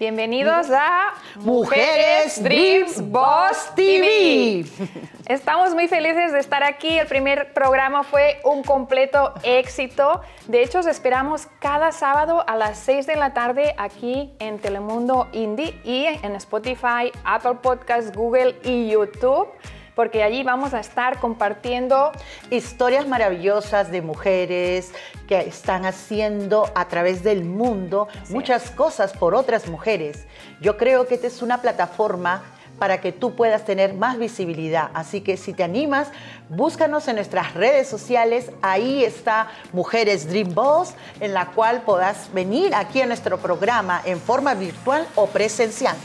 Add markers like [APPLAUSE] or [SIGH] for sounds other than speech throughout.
Bienvenidos a Mujeres Dreams Boss TV. [LAUGHS] Estamos muy felices de estar aquí. El primer programa fue un completo éxito. De hecho, os esperamos cada sábado a las 6 de la tarde aquí en Telemundo Indie y en Spotify, Apple Podcasts, Google y YouTube porque allí vamos a estar compartiendo historias maravillosas de mujeres que están haciendo a través del mundo muchas cosas por otras mujeres. Yo creo que esta es una plataforma para que tú puedas tener más visibilidad. Así que si te animas, búscanos en nuestras redes sociales. Ahí está Mujeres Dream Boss, en la cual podás venir aquí a nuestro programa en forma virtual o presencial.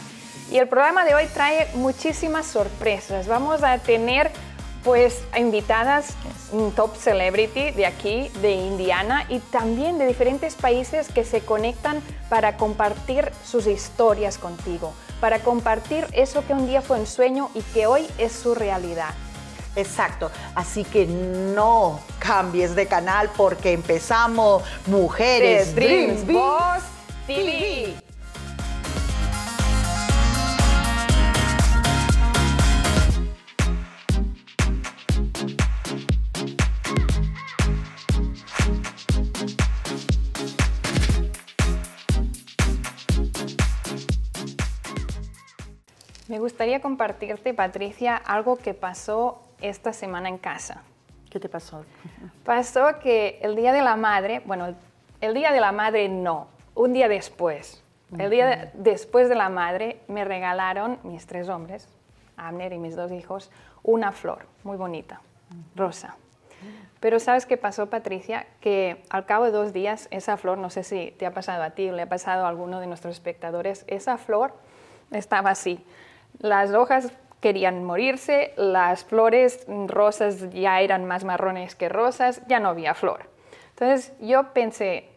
Y el programa de hoy trae muchísimas sorpresas. Vamos a tener pues invitadas top celebrity de aquí, de Indiana y también de diferentes países que se conectan para compartir sus historias contigo, para compartir eso que un día fue un sueño y que hoy es su realidad. Exacto, así que no cambies de canal porque empezamos Mujeres Dreams Boss TV. Me gustaría compartirte, Patricia, algo que pasó esta semana en casa. ¿Qué te pasó? Pasó que el Día de la Madre, bueno, el Día de la Madre no, un día después, el día después de la Madre me regalaron mis tres hombres, Abner y mis dos hijos, una flor muy bonita, rosa. Pero ¿sabes qué pasó, Patricia? Que al cabo de dos días esa flor, no sé si te ha pasado a ti o le ha pasado a alguno de nuestros espectadores, esa flor estaba así las hojas querían morirse, las flores rosas ya eran más marrones que rosas, ya no había flor. Entonces yo pensé,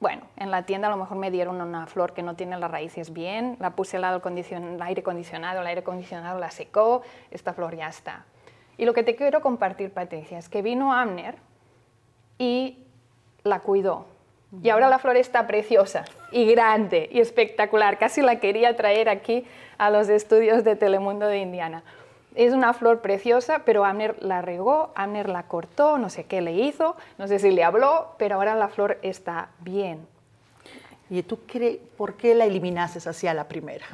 bueno, en la tienda a lo mejor me dieron una flor que no tiene las raíces bien, la puse al aire acondicionado, el aire acondicionado la secó, esta flor ya está. Y lo que te quiero compartir, Patricia, es que vino Amner y la cuidó. Y ahora la flor está preciosa y grande y espectacular. Casi la quería traer aquí a los estudios de Telemundo de Indiana. Es una flor preciosa, pero Amner la regó, Amner la cortó, no sé qué le hizo, no sé si le habló, pero ahora la flor está bien. ¿Y tú crees por qué la eliminaste hacia la primera?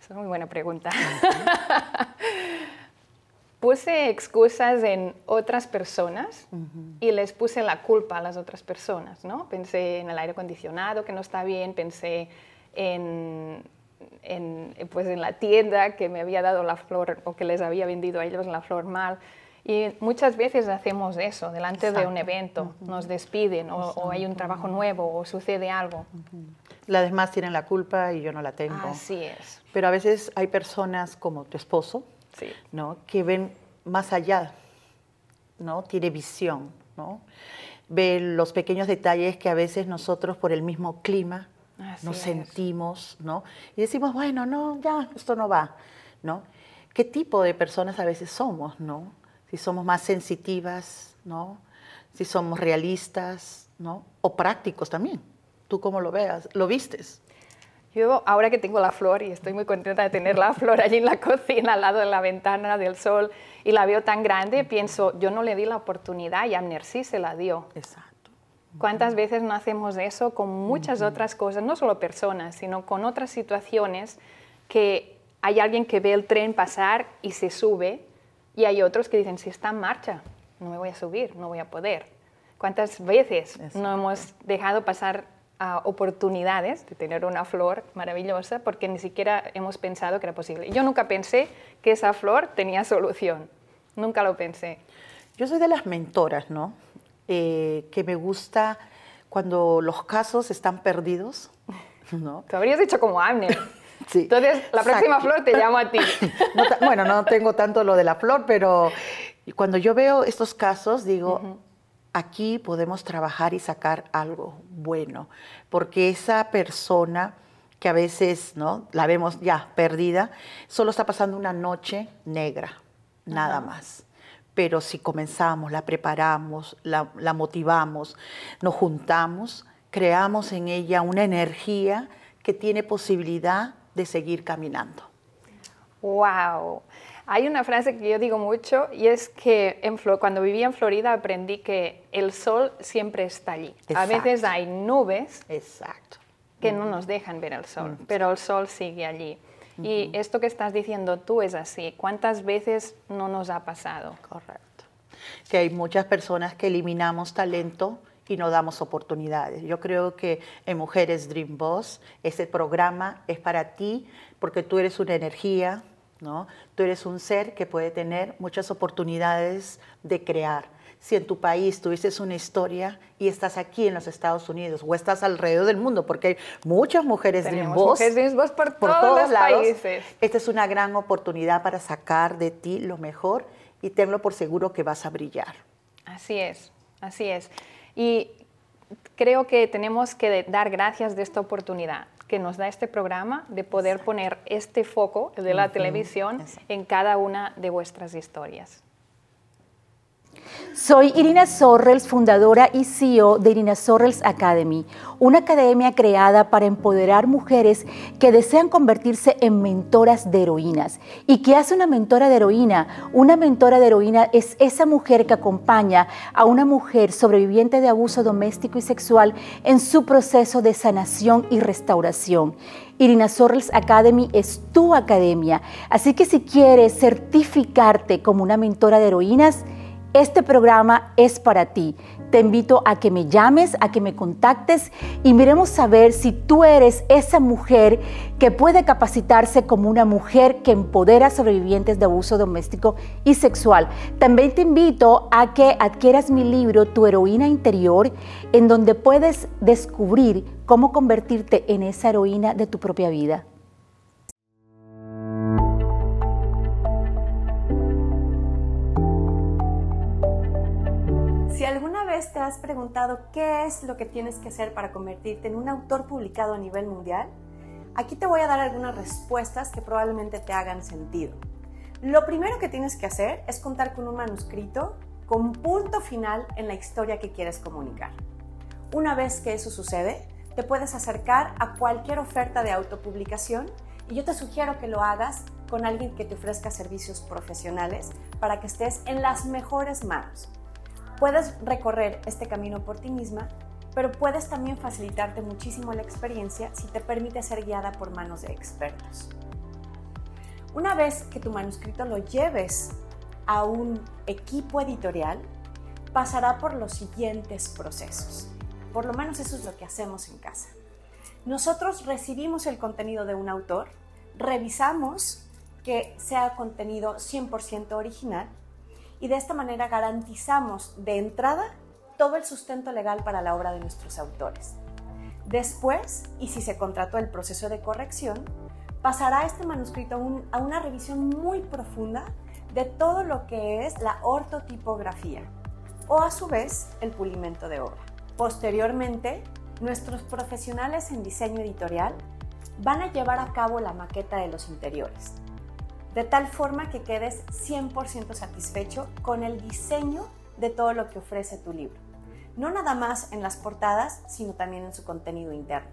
Es una muy buena pregunta. [LAUGHS] puse excusas en otras personas y les puse la culpa a las otras personas, ¿no? Pensé en el aire acondicionado que no está bien, pensé en, en, pues en la tienda que me había dado la flor o que les había vendido a ellos la flor mal. Y muchas veces hacemos eso delante de un evento, nos despiden o, hay un trabajo nuevo o sucede algo. Las demás tienen la culpa y yo no la tengo. Así es. Pero a veces hay personas como tu esposo, ¿no? que ven más allá, ¿no? tiene visión, ¿no? ve los pequeños detalles que a veces nosotros por el mismo clima nos sentimos, ¿no? Y decimos, bueno, no, ya, esto no va, ¿no? ¿Qué tipo de personas a veces somos, ¿no? Si somos más sensitivas, ¿no? Si somos realistas, ¿no? O prácticos también. ¿Tú cómo lo veas? ¿Lo vistes? Yo ahora que tengo la flor y estoy muy contenta de tener la [LAUGHS] flor allí en la cocina, al lado de la ventana del sol, y la veo tan grande, pienso, yo no le di la oportunidad y Amner sí se la dio. Exacto. ¿Cuántas veces no hacemos eso con muchas otras cosas, no solo personas, sino con otras situaciones que hay alguien que ve el tren pasar y se sube y hay otros que dicen, si está en marcha, no me voy a subir, no voy a poder. ¿Cuántas veces no hemos dejado pasar oportunidades de tener una flor maravillosa porque ni siquiera hemos pensado que era posible? Yo nunca pensé que esa flor tenía solución, nunca lo pensé. Yo soy de las mentoras, ¿no? Eh, que me gusta cuando los casos están perdidos. [LAUGHS] ¿no? Te habrías dicho como Amner. [LAUGHS] Sí. Entonces, la próxima flor te llamo a ti. [LAUGHS] bueno, no tengo tanto lo de la flor, pero cuando yo veo estos casos, digo, aquí podemos trabajar y sacar algo bueno, porque esa persona que a veces no la vemos ya perdida, solo está pasando una noche negra, nada más pero si comenzamos, la preparamos, la, motivamos, nos juntamos, creamos en ella una energía que tiene posibilidad de seguir caminando. ¡Wow! Hay una frase que yo digo mucho y es que en cuando vivía en Florida aprendí que el sol siempre está allí. A veces hay nubes Exacto. que no nos dejan ver el sol, pero el sol sigue allí. Y esto que estás diciendo tú es así. ¿Cuántas veces no nos ha pasado? Correcto. Que hay muchas personas que eliminamos talento y no damos oportunidades. Yo creo que en Mujeres Dream Boss, este programa es para ti porque tú eres una energía, ¿no? Tú eres un ser que puede tener muchas oportunidades de crear. Si en tu país tuviste una historia y estás aquí en los Estados Unidos o estás alrededor del mundo, porque hay muchas mujeres Dream Boss, mujeres Boss por, todos, los lados, países. Esta es una gran oportunidad para sacar de ti lo mejor y tenlo por seguro que vas a brillar. Así es, así es. Y creo que tenemos que dar gracias de esta oportunidad que nos da este programa de poder poner este foco de la televisión en cada una de vuestras historias. Soy Irina Sorrels, fundadora y CEO de Irina Sorrels Academy, una academia creada para empoderar mujeres que desean convertirse en mentoras de heroínas. ¿Y qué hace una mentora de heroína? Una mentora de heroína es esa mujer que acompaña a una mujer sobreviviente de abuso doméstico y sexual en su proceso de sanación y restauración. Irina Sorrels Academy es tu academia, así que si quieres certificarte como una mentora de heroínas, este programa es para ti. Te invito a que me llames, a que me contactes y miremos a ver si tú eres esa mujer que puede capacitarse como una mujer que empodera a sobrevivientes de abuso doméstico y sexual. También te invito a que adquieras mi libro Tu heroína interior, en donde puedes descubrir cómo convertirte en esa heroína de tu propia vida. Qué es lo que tienes que hacer para convertirte en un autor publicado a nivel mundial? Aquí te voy a dar algunas respuestas que probablemente te hagan sentido. Lo primero que tienes que hacer es contar con un manuscrito con punto final en la historia que quieres comunicar. Una vez que eso sucede, te puedes acercar a cualquier oferta de autopublicación y yo te sugiero que lo hagas con alguien que te ofrezca servicios profesionales para que estés en las mejores manos. Puedes recorrer este camino por ti misma, pero puedes también facilitarte muchísimo la experiencia si te permite ser guiada por manos de expertos. Una vez que tu manuscrito lo lleves a un equipo editorial, pasará por los siguientes procesos. Por lo menos eso es lo que hacemos en casa. Nosotros recibimos el contenido de un autor, revisamos que sea contenido 100% original y de esta manera garantizamos de entrada todo el sustento legal para la obra de nuestros autores. Después, y si se contrató el proceso de corrección, pasará este manuscrito a una revisión muy profunda de todo lo que es la ortotipografía o a su vez el pulimento de obra. Posteriormente, nuestros profesionales en diseño editorial van a llevar a cabo la maqueta de los interiores, de tal forma que quedes 100% satisfecho con el diseño de todo lo que ofrece tu libro. No nada más en las portadas, sino también en su contenido interno.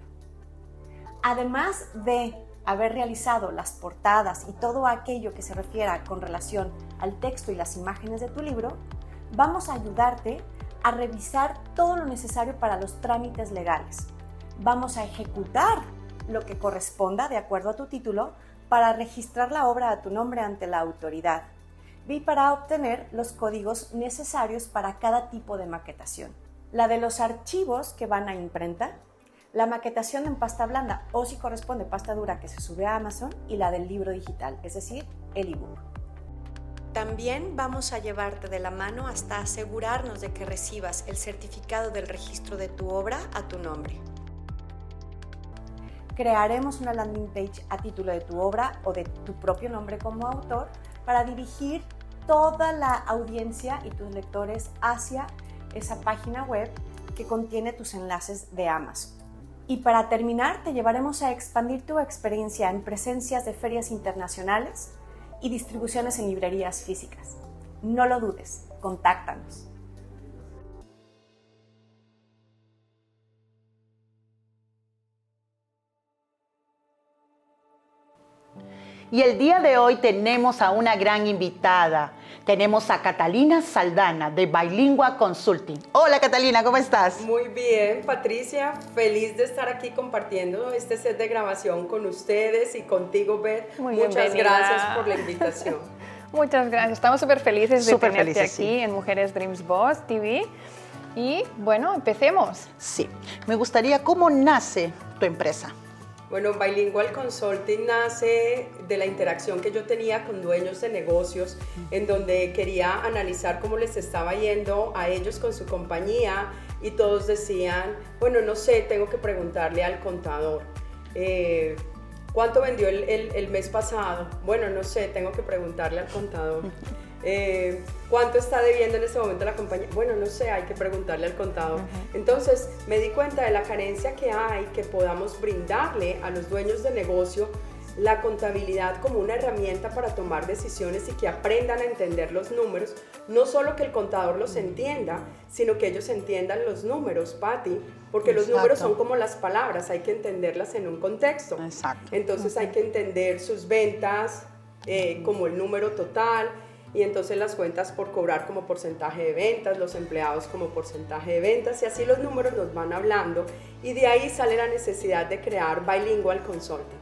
Además de haber realizado las portadas y todo aquello que se refiera con relación al texto y las imágenes de tu libro, vamos a ayudarte a revisar todo lo necesario para los trámites legales. Vamos a ejecutar lo que corresponda de acuerdo a tu título para registrar la obra a tu nombre ante la autoridad y para obtener los códigos necesarios para cada tipo de maquetación. La de los archivos que van a imprenta, la maquetación en pasta blanda o si corresponde pasta dura que se sube a Amazon y la del libro digital, es decir, el ebook. También vamos a llevarte de la mano hasta asegurarnos de que recibas el certificado del registro de tu obra a tu nombre crearemos una landing page a título de tu obra o de tu propio nombre como autor para dirigir toda la audiencia y tus lectores hacia esa página web que contiene tus enlaces de Amazon. Y para terminar, te llevaremos a expandir tu experiencia en presencias de ferias internacionales y distribuciones en librerías físicas. No lo dudes, contáctanos. Y el día de hoy tenemos a una gran invitada. Tenemos a Catalina Saldana de Bilingua Consulting. Hola Catalina, ¿cómo estás? Muy bien, Patricia. Feliz de estar aquí compartiendo este set de grabación con ustedes y contigo, Beth. Muchas gracias por la invitación. [LAUGHS] Muchas gracias. Estamos súper felices de tenerte aquí en Mujeres Dreams Boss TV. Y bueno, empecemos. Sí. Me gustaría, ¿cómo nace tu empresa? Bueno, Bilingual Consulting nace de la interacción que yo tenía con dueños de negocios, en donde quería analizar cómo les estaba yendo a ellos con su compañía y todos decían, bueno, no sé, tengo que preguntarle al contador. Eh, ¿Cuánto vendió el, mes pasado? Bueno, no sé, tengo que preguntarle al contador. Eh, ¿Cuánto está debiendo en este momento la compañía? Bueno, no sé, hay que preguntarle al contador. Entonces me di cuenta de la carencia que hay que podamos brindarle a los dueños de negocio la contabilidad como una herramienta para tomar decisiones y que aprendan a entender los números, no solo que el contador los entienda, sino que ellos entiendan los números, Patti, porque los números son como las palabras, hay que entenderlas en un contexto. Exacto. Entonces hay que entender sus ventas eh, como el número total, y entonces las cuentas por cobrar como porcentaje de ventas, los empleados como porcentaje de ventas y así los números nos van hablando y de ahí sale la necesidad de crear Bilingual Consulting.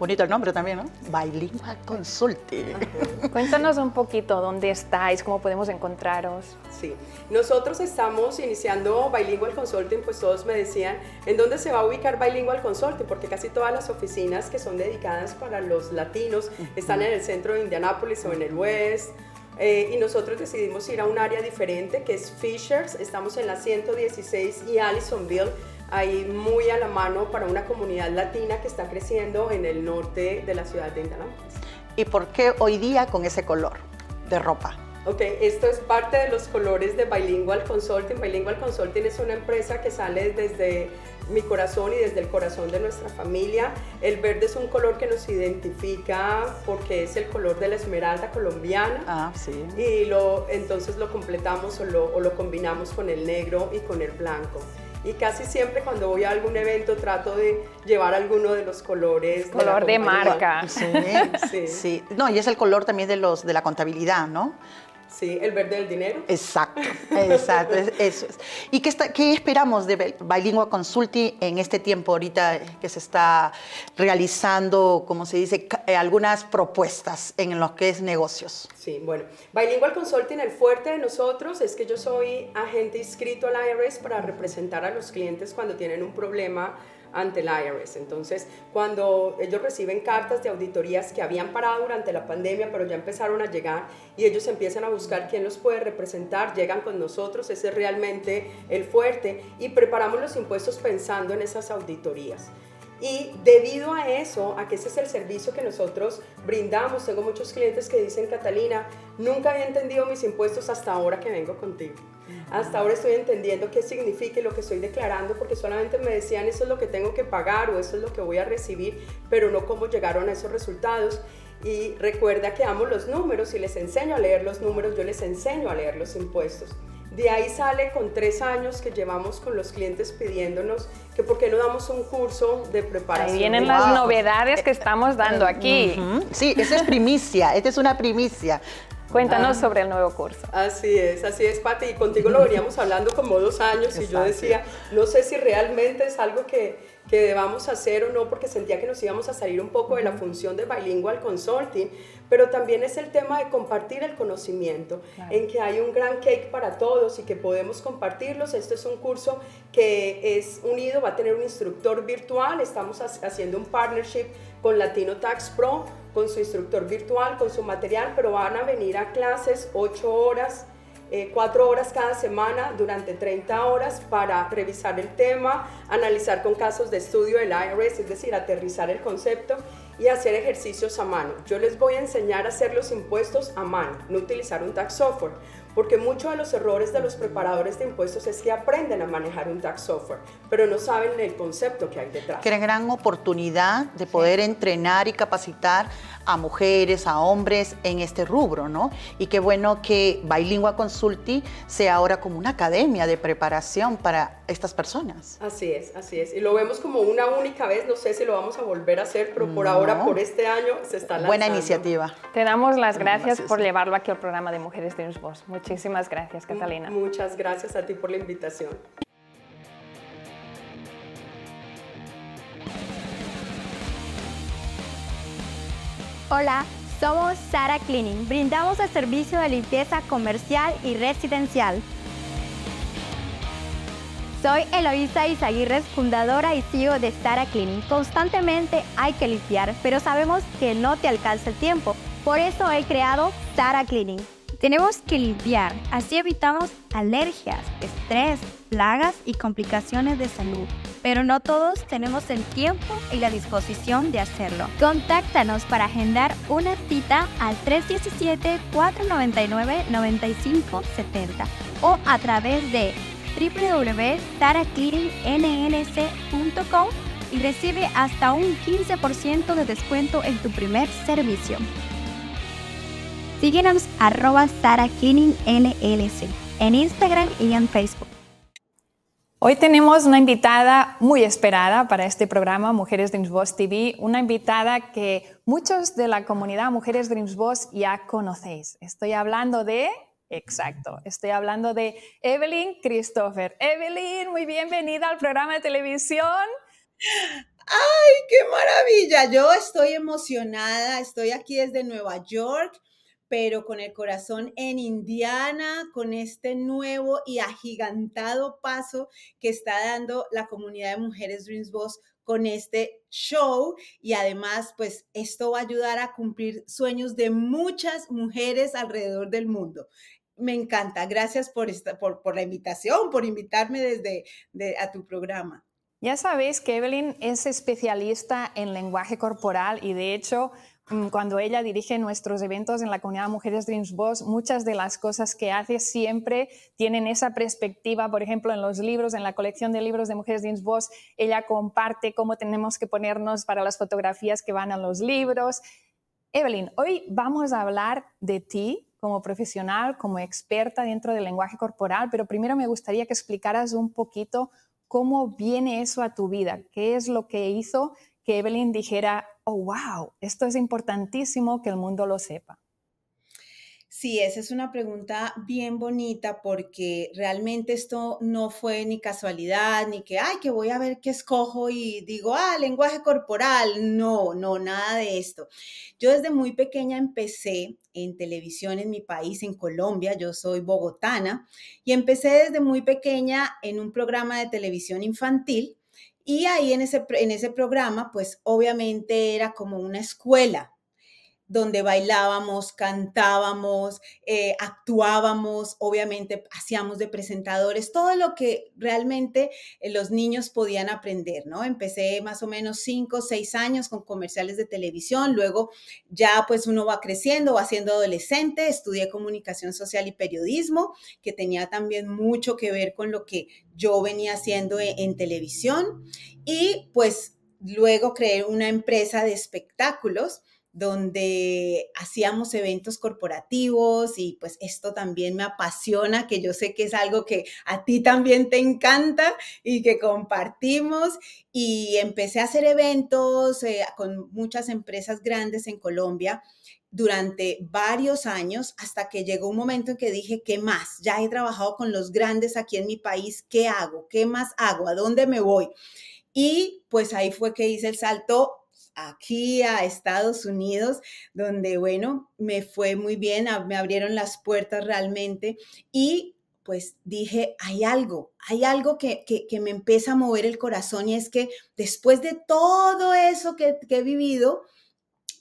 Bonito el nombre también, ¿no? Bilingual Consulting. Cuéntanos un poquito dónde estáis, cómo podemos encontraros. Sí, nosotros estamos iniciando Bilingual Consulting, pues todos me decían, ¿en dónde se va a ubicar Bilingual Consulting? Porque casi todas las oficinas que son dedicadas para los latinos están en el centro de Indianápolis o en el West eh, y nosotros decidimos ir a un área diferente que es Fishers, estamos en la 116 y Allisonville, ahí muy a la mano para una comunidad latina que está creciendo en el norte de la ciudad de Indianapolis. ¿Y por qué hoy día con ese color de ropa? Ok, esto es parte de los colores de Bilingual Consulting. Bilingual Consulting es una empresa que sale desde mi corazón y desde el corazón de nuestra familia. El verde es un color que nos identifica porque es el color de la esmeralda colombiana. Ah, sí. Y lo, entonces lo completamos o lo, o lo combinamos con el negro y con el blanco y casi siempre cuando voy a algún evento trato de llevar alguno de los colores. Color de, marca. Sí, sí. sí. No, y es el color también de, los, de la contabilidad, ¿no? Sí, el verde del dinero. Exacto, exacto, eso es. ¿Y qué, está, qué esperamos de Bilingua Consulting en este tiempo ahorita que se está realizando, como se dice, eh, algunas propuestas en lo que es negocios? Sí, bueno, Bilingual Consulting, el fuerte de nosotros es que yo soy agente inscrito al IRS para representar a los clientes cuando tienen un problema ante el IRS. Entonces, cuando ellos reciben cartas de auditorías que habían parado durante la pandemia, pero ya empezaron a llegar y ellos empiezan a buscar quién los puede representar, llegan con nosotros, ese es realmente el fuerte y preparamos los impuestos pensando en esas auditorías. Y debido a eso, a que ese es el servicio que nosotros brindamos, tengo muchos clientes que dicen, Catalina, nunca había entendido mis impuestos hasta ahora que vengo contigo. Hasta ahora estoy entendiendo qué significa lo que estoy declarando, porque solamente me decían eso es lo que tengo que pagar o eso es lo que voy a recibir, pero no cómo llegaron a esos resultados. Y recuerda que amo los números y les enseño a leer los números, yo les enseño a leer los impuestos. De ahí sale con tres años que llevamos con los clientes pidiéndonos que por qué no damos un curso de preparación. Ahí vienen las novedades que estamos dando aquí. Sí, esa es primicia, esta es una primicia. Cuéntanos ah. sobre el nuevo curso. Así es, así es, Pati. Y contigo lo veníamos hablando como dos años y yo decía, no sé si realmente es algo que, que debamos hacer o no, porque sentía que nos íbamos a salir un poco de la función de bilingual consulting, pero también es el tema de compartir el conocimiento, en que hay un gran cake para todos y que podemos compartirlos. Este es un curso que es unido, va a tener un instructor virtual, estamos haciendo un partnership con Latino Tax Pro, con su instructor virtual, con su material, pero van a venir a clases 8 horas eh, cuatro horas cada semana durante 30 horas para revisar el tema, analizar con casos de estudio del IRS, es decir, aterrizar el concepto y hacer ejercicios a mano. Yo les voy a enseñar a hacer los impuestos a mano, no utilizar un tax software, porque muchos de los errores de los preparadores de impuestos es que aprenden a manejar un tax software, pero no saben el concepto que hay detrás. Que gran oportunidad de poder entrenar y capacitar a mujeres, a hombres en este rubro, ¿no? Y qué bueno que Bilingua Consulti sea ahora como una academia de preparación para estas personas. Así es, así es. Y lo vemos como una única vez, no sé si lo vamos a volver a hacer, pero por ahora, por este año, se está lanzando. Buena iniciativa. Te damos las gracias por llevarlo aquí al programa de Mujeres de Voz. Muchísimas gracias, Catalina. Muchas gracias a ti por la invitación. Hola, somos Sara Cleaning. Brindamos el servicio de limpieza comercial y residencial. Soy Eloisa Isaguirres, fundadora y CEO de Sara Cleaning. Constantemente hay que limpiar, pero sabemos que no te alcanza el tiempo. Por eso he creado Sara Cleaning. Tenemos que limpiar, así evitamos alergias, estrés, plagas y complicaciones de salud pero no todos tenemos el tiempo y la disposición de hacerlo. Contáctanos para agendar una cita al 317-499-9570 o a través de www.saracleaningnc.com y recibe hasta un 15% de descuento en tu primer servicio. Síguenos arroba Sara LLC en Instagram y en Facebook. Hoy tenemos una invitada muy esperada para este programa Mujeres Dreams Boss TV, una invitada que muchos de la comunidad Mujeres Dreams Boss ya conocéis. Estoy hablando de, exacto, estoy hablando de Evelyn Christopher. Evelyn, muy bienvenida al programa de televisión. ¡Ay, qué maravilla! Yo estoy emocionada, estoy aquí desde Nueva York pero con el corazón en Indiana, con este nuevo y agigantado paso que está dando la comunidad de Mujeres Dreams Boss con este show y además pues esto va a ayudar a cumplir sueños de muchas mujeres alrededor del mundo. Me encanta, gracias por, esta, por, la invitación, por invitarme desde a tu programa. Ya sabéis que Evelyn es especialista en lenguaje corporal y de hecho cuando ella dirige nuestros eventos en la comunidad Mujeres Dreams Boss, muchas de las cosas que hace siempre tienen esa perspectiva. Por ejemplo, en los libros, en la colección de libros de Mujeres Dreams Boss, ella comparte cómo tenemos que ponernos para las fotografías que van a los libros. Evelyn, hoy vamos a hablar de ti como profesional, como experta dentro del lenguaje corporal, pero primero me gustaría que explicaras un poquito cómo viene eso a tu vida, qué es lo que hizo que Evelyn dijera, oh, wow, esto es importantísimo que el mundo lo sepa? Sí, esa es una pregunta bien bonita porque realmente esto no fue ni casualidad, ni que, ay, que voy a ver qué escojo y digo, ah, lenguaje corporal. No, no, nada de esto. Yo desde muy pequeña empecé en televisión en mi país, en Colombia, yo soy bogotana, y empecé desde muy pequeña en un programa de televisión infantil y ahí en ese, en ese programa, pues obviamente era como una escuela donde bailábamos, cantábamos, eh, actuábamos, obviamente hacíamos de presentadores, todo lo que realmente eh, los niños podían aprender, ¿no? Empecé más o menos cinco, seis años con comerciales de televisión, luego ya pues uno va creciendo, va siendo adolescente, estudié comunicación social y periodismo, que tenía también mucho que ver con lo que yo venía haciendo en, en televisión y pues luego creé una empresa de espectáculos donde hacíamos eventos corporativos y pues esto también me apasiona, que yo sé que es algo que a ti también te encanta y que compartimos. Y empecé a hacer eventos eh, con muchas empresas grandes en Colombia durante varios años hasta que llegó un momento en que dije, ¿qué más? Ya he trabajado con los grandes aquí en mi país, ¿qué hago? ¿Qué más hago? ¿A dónde me voy? Y pues ahí fue que hice el salto aquí a Estados Unidos, donde, bueno, me fue muy bien, me abrieron las puertas realmente y pues dije, hay algo, hay algo que, me empieza a mover el corazón y es que después de todo eso que, que he vivido,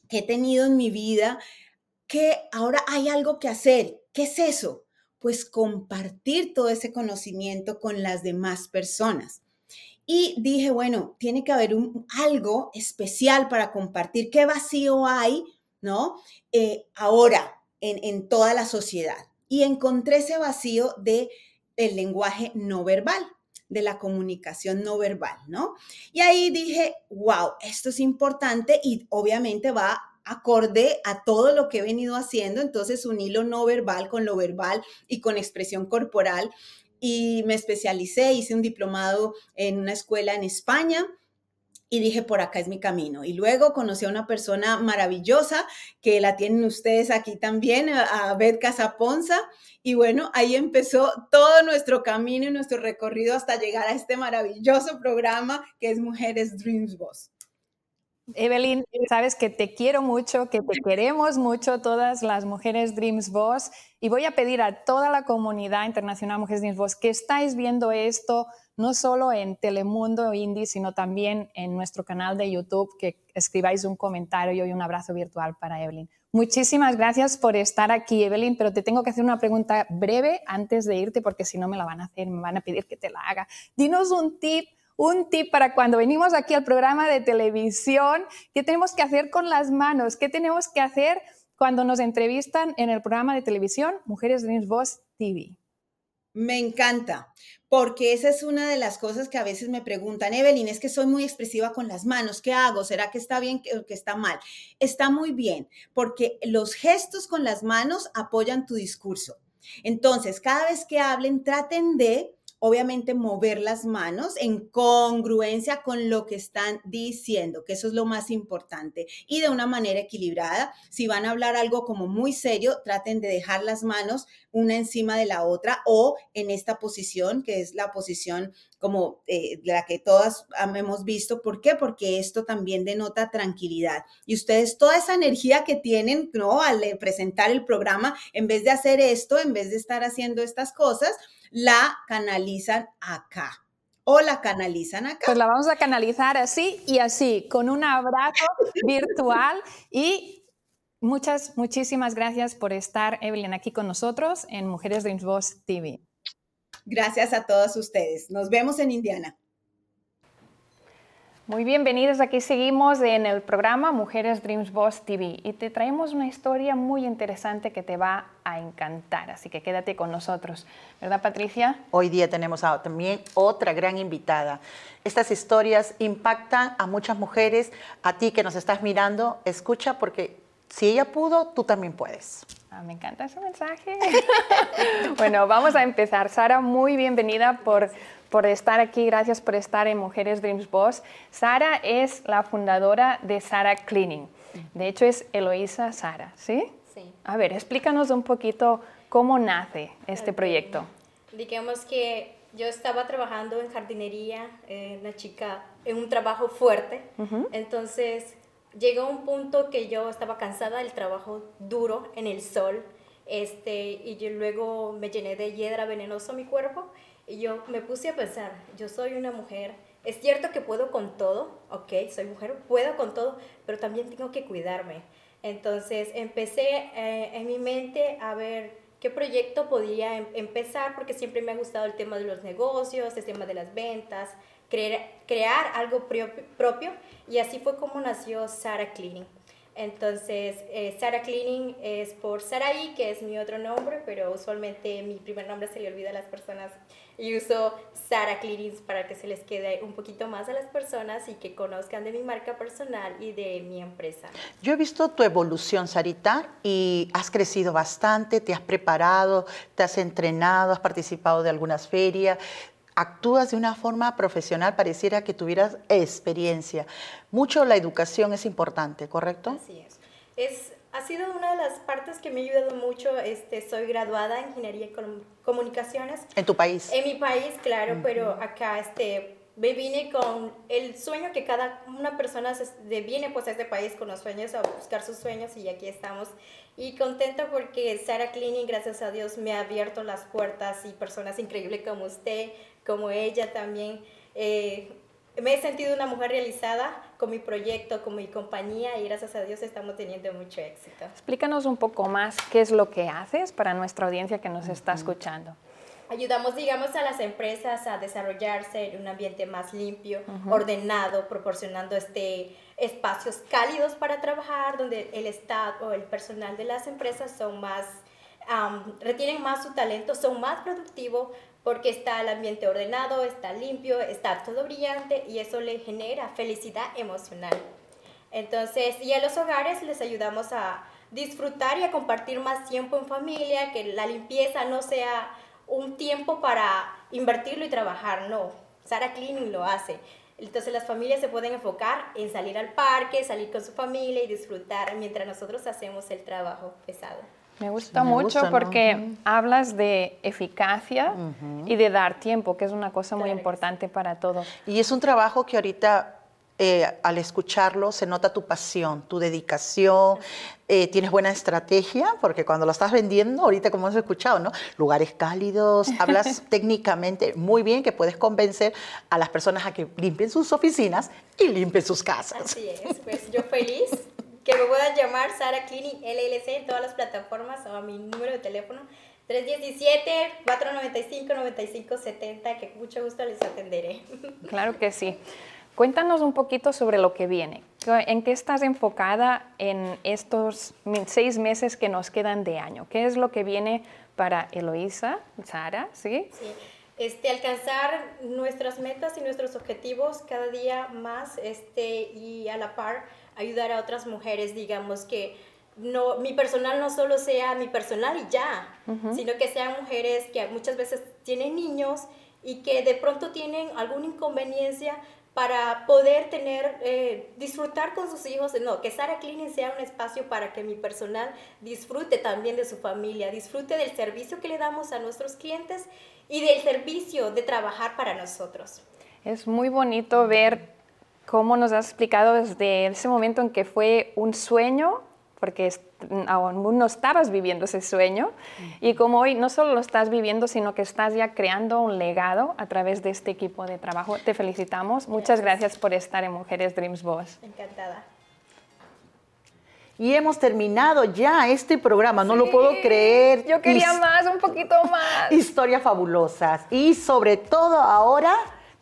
que he tenido en mi vida, que ahora hay algo que hacer. ¿Qué es eso? Pues compartir todo ese conocimiento con las demás personas. Y dije, bueno, tiene que haber un, algo especial para compartir. ¿Qué vacío hay, no? Eh, ahora en, en toda la sociedad. y encontré ese vacío de el lenguaje no verbal de la comunicación no verbal, ¿no? Y ahí dije, wow, esto es importante y obviamente va acorde a todo lo que he venido haciendo, entonces un hilo no verbal con lo verbal y con expresión corporal. Y me especialicé, hice un diplomado en una escuela en España y dije, por acá es mi camino. Y luego conocí a una persona maravillosa que la tienen ustedes aquí también, a Beth Casaponza. Y bueno, ahí empezó todo nuestro camino y nuestro recorrido hasta llegar a este maravilloso programa que es Mujeres Dreams Boss. Evelyn, sabes que te quiero mucho, que te queremos mucho todas las mujeres Dreams Boss y voy a pedir a toda la comunidad internacional Mujeres Dreams Boss que estáis viendo esto, no solo en Telemundo Indie, sino también en nuestro canal de YouTube, que escribáis un comentario y un abrazo virtual para Evelyn. Muchísimas gracias por estar aquí, Evelyn, pero te tengo que hacer una pregunta breve antes de irte, porque si no me la van a hacer, me van a pedir que te la haga. Dinos un tip, un tip para cuando venimos aquí al programa de televisión, ¿qué tenemos que hacer con las manos? ¿Qué tenemos que hacer cuando nos entrevistan en el programa de televisión Mujeres Dreams Boss TV? Me encanta, porque esa es una de las cosas que a veces me preguntan, Evelyn, es que soy muy expresiva con las manos, ¿qué hago? ¿Será que está bien o que está mal? Está muy bien, porque los gestos con las manos apoyan tu discurso. Entonces, cada vez que hablen, traten de obviamente mover las manos en congruencia con lo que están diciendo, que eso es lo más importante, y de una manera equilibrada. Si van a hablar algo como muy serio, traten de dejar las manos una encima de la otra o en esta posición, que es la posición como eh, la que todas hemos visto. ¿Por qué? Porque esto también denota tranquilidad. Y ustedes toda esa energía que tienen, ¿no? Al eh, presentar el programa, en vez de hacer esto, en vez de estar haciendo estas cosas, la canalizan acá o la canalizan acá. Pues la vamos a canalizar así y así, con un abrazo [LAUGHS] virtual y muchas, muchísimas gracias por estar, Evelyn, aquí con nosotros en Mujeres Dreams Boss TV. Gracias a todos ustedes. Nos vemos en Indiana. Muy bienvenidos, aquí seguimos en el programa Mujeres Dreams Boss TV y te traemos una historia muy interesante que te va a encantar, así que quédate con nosotros, ¿verdad Patricia? Hoy día tenemos también otra gran invitada. Estas historias impactan a muchas mujeres, a ti que nos estás mirando, escucha porque si ella pudo, tú también puedes. Ah, me encanta ese mensaje. [LAUGHS] bueno, vamos a empezar. Sara, muy bienvenida por por estar aquí, gracias por estar en Mujeres Dreams Boss. Sara es la fundadora de Sara Cleaning. De hecho, es Eloísa Sara, ¿sí? Sí. A ver, explícanos un poquito cómo nace este proyecto. Digamos que yo estaba trabajando en jardinería, eh, una chica, en un trabajo fuerte. Entonces, llegó un punto que yo estaba cansada del trabajo duro en el sol. Este, y yo luego me llené de hiedra venenosa mi cuerpo y yo me puse a pensar, yo soy una mujer, es cierto que puedo con todo, ok, soy mujer, puedo con todo, pero también tengo que cuidarme. Entonces empecé eh, en mi mente a ver qué proyecto podía em, empezar, porque siempre me ha gustado el tema de los negocios, el tema de las ventas, crear, crear algo propio, y así fue como nació Sara Cleaning. Entonces, eh, Sara Cleaning es por Saraí, que es mi otro nombre, pero usualmente mi primer nombre se le olvida a las personas y uso Sara Clearings para que se les quede un poquito más a las personas y que conozcan de mi marca personal y de mi empresa. Yo he visto tu evolución, Sarita, y has crecido bastante, te has preparado, te has entrenado, has participado de algunas ferias, actúas de una forma profesional, pareciera que tuvieras experiencia. Mucho la educación es importante, ¿correcto? Así es. Es ha sido una de las partes que me ha ayudado mucho. Este, soy graduada en Ingeniería y Comunicaciones. ¿En tu país? En mi país, claro, pero acá este, me vine con el sueño que cada una persona se, viene pues a este país con los sueños, a buscar sus sueños y aquí estamos. Y contenta porque Sara Cleaning, gracias a Dios, me ha abierto las puertas y personas increíbles como usted, como ella también. Eh, me he sentido una mujer realizada con mi proyecto, con mi compañía y gracias a Dios estamos teniendo mucho éxito. Explícanos un poco más qué es lo que haces para nuestra audiencia que nos está escuchando. Ayudamos, digamos, a las empresas a desarrollarse en un ambiente más limpio, ordenado, proporcionando este espacios cálidos para trabajar, donde el staff o el personal de las empresas son más retienen más su talento, son más productivos porque está el ambiente ordenado, está limpio, está todo brillante y eso le genera felicidad emocional. Entonces, y a los hogares les ayudamos a disfrutar y a compartir más tiempo en familia, que la limpieza no sea un tiempo para invertirlo y trabajar, no. Sara Cleaning lo hace. Entonces las familias se pueden enfocar en salir al parque, salir con su familia y disfrutar mientras nosotros hacemos el trabajo pesado. Me gusta mucho porque hablas de eficacia y de dar tiempo, que es una cosa muy importante para todos. Y es un trabajo que ahorita eh, al escucharlo se nota tu pasión, tu dedicación, eh, tienes buena estrategia, porque cuando lo estás vendiendo, ahorita como hemos escuchado, ¿no? Lugares cálidos, [LAUGHS] hablas técnicamente muy bien que puedes convencer a las personas a que limpien sus oficinas y limpien sus casas. Así es, pues yo feliz que me puedan llamar Sara Clinic LLC en todas las plataformas o a mi número de teléfono 317-495-9570, que con mucho gusto les atenderé. [LAUGHS] Claro que sí. Cuéntanos un poquito sobre lo que viene. ¿En qué estás enfocada en estos seis meses que nos quedan de año? ¿Qué es lo que viene para Eloísa, Sara? ¿sí? sí. Este, alcanzar nuestras metas y nuestros objetivos cada día más este, y a la par ayudar a otras mujeres, digamos que no, mi personal no solo sea mi personal y ya, sino que sean mujeres que muchas veces tienen niños y que de pronto tienen alguna inconveniencia, para poder tener, eh, disfrutar con sus hijos, no, que Sara Cleaning sea un espacio para que mi personal disfrute también de su familia, disfrute del servicio que le damos a nuestros clientes y del servicio de trabajar para nosotros. Es muy bonito ver cómo nos has explicado desde ese momento en que fue un sueño porque aún no estabas viviendo ese sueño y como hoy no solo lo estás viviendo, sino que estás ya creando un legado a través de este equipo de trabajo. Te felicitamos. Muchas gracias por estar en Mujeres Dreams Boss. Encantada. Y hemos terminado ya este programa, no lo puedo creer. Yo quería más, un poquito más. Historias fabulosas. Y sobre todo ahora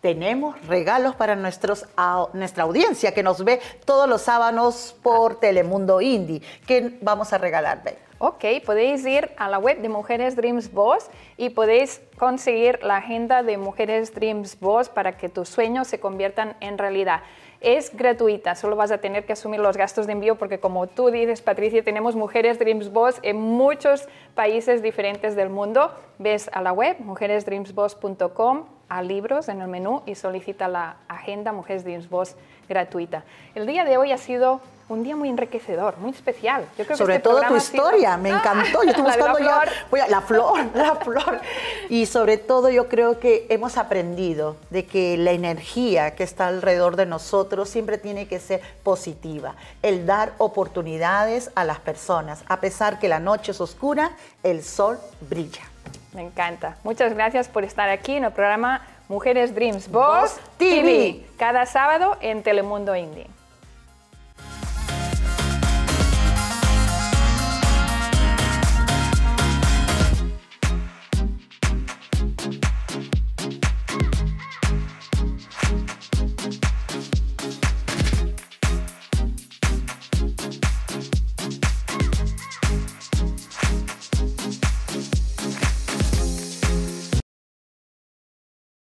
tenemos regalos para nuestra audiencia que nos ve todos los sábados por Telemundo Indie. ¿Qué vamos a regalar, Beth? Ok, podéis ir a la web de Mujeres Dreams Boss y podéis conseguir la agenda de Mujeres Dreams Boss para que tus sueños se conviertan en realidad. Es gratuita, solo vas a tener que asumir los gastos de envío porque como tú dices, Patricia, tenemos Mujeres Dreams Boss en muchos países diferentes del mundo. Ves a la web mujeresdreamsboss.com a libros en el menú y solicita la agenda Mujeres Dreams Boss gratuita. El día de hoy ha sido un día muy enriquecedor, muy especial. Yo creo Sobre este todo tu historia, me [LAUGHS] encantó. Yo estoy [LAUGHS] buscando la ya la flor, [LAUGHS] la flor. Y sobre todo yo creo que hemos aprendido de que la energía que está alrededor de nosotros siempre tiene que ser positiva. El dar oportunidades a las personas. A pesar que la noche es oscura, el sol brilla. Me encanta. Muchas gracias por estar aquí en el programa Mujeres Dreams Boss TV, cada sábado en Telemundo Indie.